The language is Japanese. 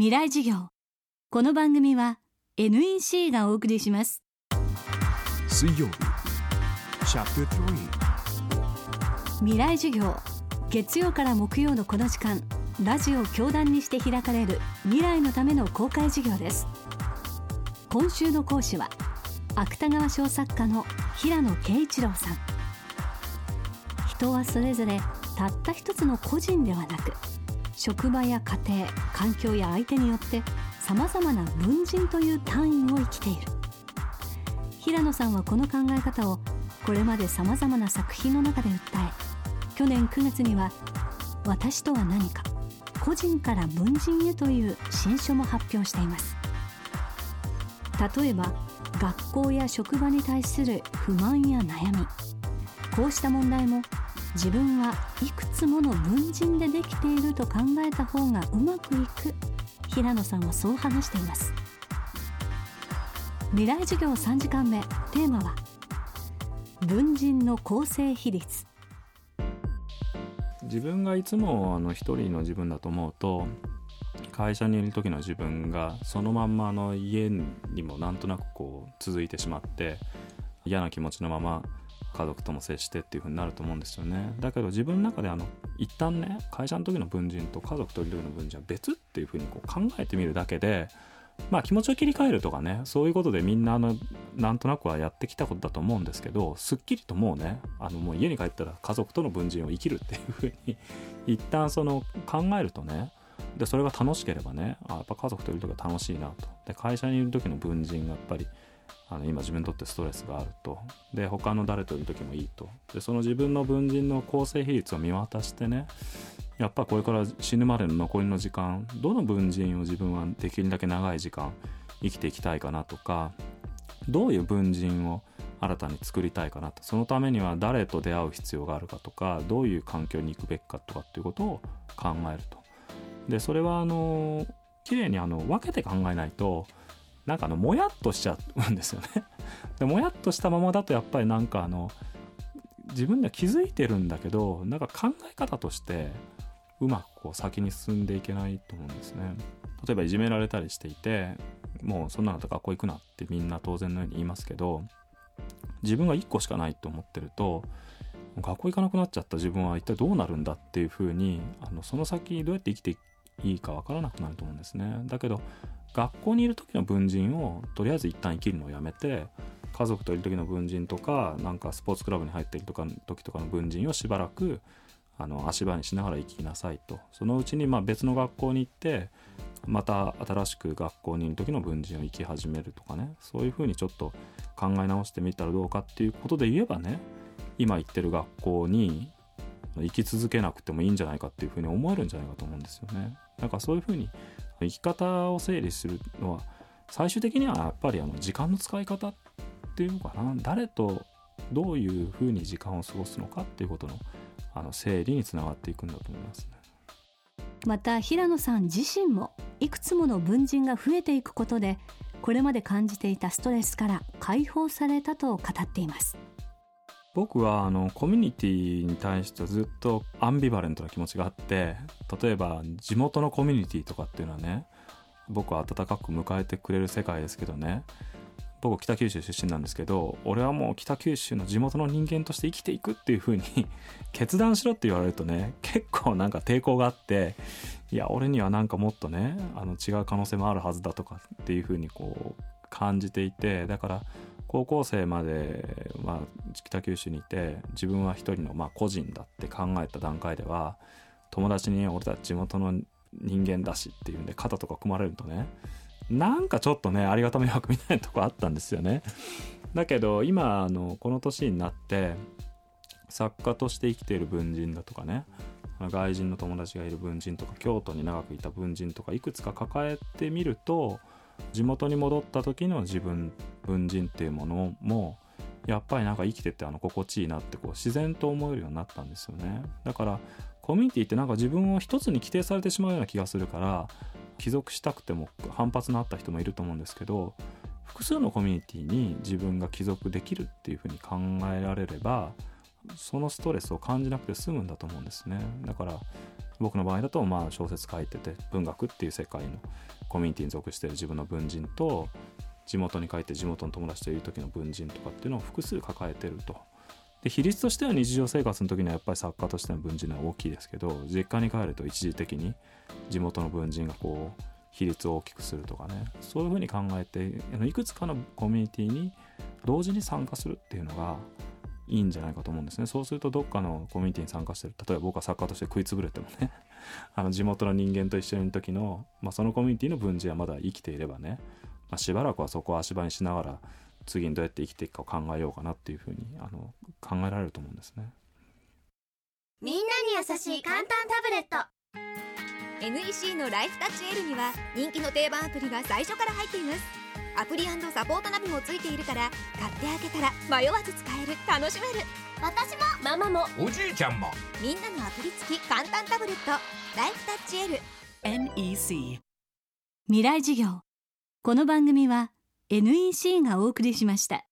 未来授業。この番組は NEC がお送りします。水曜日。未来授業。月曜から木曜のこの時間ラジオ教壇にして開かれる未来のための公開授業です。今週の講師は芥川賞作家の平野啓一郎さん。人はそれぞれたった一つの個人ではなく職場や家庭環境や相手によってさまざまな文人という単位を生きている。平野さんはこの考え方をこれまでさまざまな作品の中で訴え去年9月には「私とは何か個人から文人へ」という新書も発表しています。例えば学校や職場に対する不満や悩みこうした問題も自分はいくつもの文人でできていると考えた方がうまくいく。平野さんはそう話しています。未来授業3時間目。テーマは文人の構成比率。自分がいつもあの一人の自分だと思うと会社にいる時の自分がそのまんまあの家にもなんとなくこう続いてしまって嫌な気持ちのまま家族とも接してっていう風になると思うんですよね。だけど自分の中であの一旦ね会社の時の文人と家族といる時の文人は別っていう風にこう考えてみるだけでまあ気持ちを切り替えるとかねそういうことでみんなあのなんとなくはやってきたことだと思うんですけどすっきりともうねあのもう家に帰ったら家族との文人を生きるっていう風に 一旦その考えるとねでそれが楽しければねあやっぱ家族といる時は楽しいなと。で会社にいる時の文人がやっぱりあの今自分にとってストレスがあると。で他の誰といる時もいいと。でその自分の文人の構成比率を見渡してねやっぱこれから死ぬまでの残りの時間どの文人を自分はできるだけ長い時間生きていきたいかなとかどういう文人を新たに作りたいかなと。そのためには誰と出会う必要があるかとかどういう環境に行くべきかとかっていうことを考えると。でそれはあの綺麗にあの分けて考えないとなんかあのもやっとしちゃうんですよね。でもやっとしたままだとやっぱりなんかあの自分では気づいてるんだけどなんか考え方としてうまくこう先に進んでいけないと思うんですね。例えばいじめられたりしていてもうそんなのと学校行くなってみんな当然のように言いますけど自分が1個しかないと思ってると学校行かなくなっちゃった自分は一体どうなるんだっていうふうにあのその先どうやって生きていいいかわからなくなると思うんですね。だけど学校にいる時の文人をとりあえず一旦生きるのをやめて家族といる時の文人とかなんかスポーツクラブに入ってるとか時とかの文人をしばらくあの足場にしながら生きなさいと。そのうちにま別の学校に行ってまた新しく学校にいる時の文人を生き始めるとかね。そういうふうにちょっと考え直してみたらどうかっていうことで言えばね今行ってる学校に生き続けなくてもいいんじゃないかっていうふうに思えるんじゃないかと思うんですよね。だかそういうふうに生き方を整理するのは最終的にはやっぱりあの時間の使い方っていうのかな誰とどういうふうに時間を過ごすのかっていうことのあの整理につながっていくんだと思いますね。また平野さん自身もいくつもの文人が増えていくことでこれまで感じていたストレスから解放されたと語っています僕はあのコミュニティに対してずっとアンビバレントな気持ちがあって例えば地元のコミュニティとかっていうのはね僕は温かく迎えてくれる世界ですけどね僕北九州出身なんですけど俺はもう北九州の地元の人間として生きていくっていう風に 決断しろって言われるとね結構なんか抵抗があっていや俺にはなんかもっとねあの違う可能性もあるはずだとかっていう風にこう感じていてだから高校生まで、まあ、北九州にいて自分は一人のまあ個人だって考えた段階では友達に俺たち地元の人間だしっていうんで肩とか組まれるとねなんかちょっとねありがた迷惑みたいなとこあったんですよね。だけど今あのこの年になって作家として生きている文人だとかね外人の友達がいる文人とか京都に長くいた文人とかいくつか抱えてみると地元に戻った時の自分文人っていうものもやっぱりなんか生きててあの心地いいなってこう自然と思えるようになったんですよね。だからコミュニティってなんか自分を一つに規定されてしまうような気がするから帰属したくても反発のあった人もいると思うんですけど複数のコミュニティに自分が帰属できるっていうふうに考えられればそのストレスを感じなくて済むんだと思うんですね。だから僕の場合だとまあ小説書いてて文学っていう世界のコミュニティに属している自分の文人と地元に帰って地元の友達といる時の文人とかっていうのを複数抱えてると。で比率としては日常生活の時にはやっぱり作家としての文人は大きいですけど実家に帰ると一時的に地元の文人がこう比率を大きくするとかねそういうふうに考えていくつかのコミュニティに同時に参加するっていうのがいいんじゃないかと思うんですね。そうするとどっかのコミュニティに参加してる。例えば僕は作家として食いつぶれてもね。あの地元の人間と一緒にいる時の、まあ、そのコミュニティの文人はまだ生きていればね、まあ、しばらくはそこを足場にしながら次にどうやって生きていくかを考えようかなっていうふうにあの考えられると思うんですね。みんなに優しい簡単タブレット。NEC のライフタッチ L には人気の定番アプリが最初から入っています。アプリサポートナビもついているから買ってあげたら迷わず使える。楽しめる。私も。ママも。おじいちゃんも。みんなのアプリ付き簡単タブレット。ライフタッチ L NEC 未来事業。この番組は NEC がお送りしました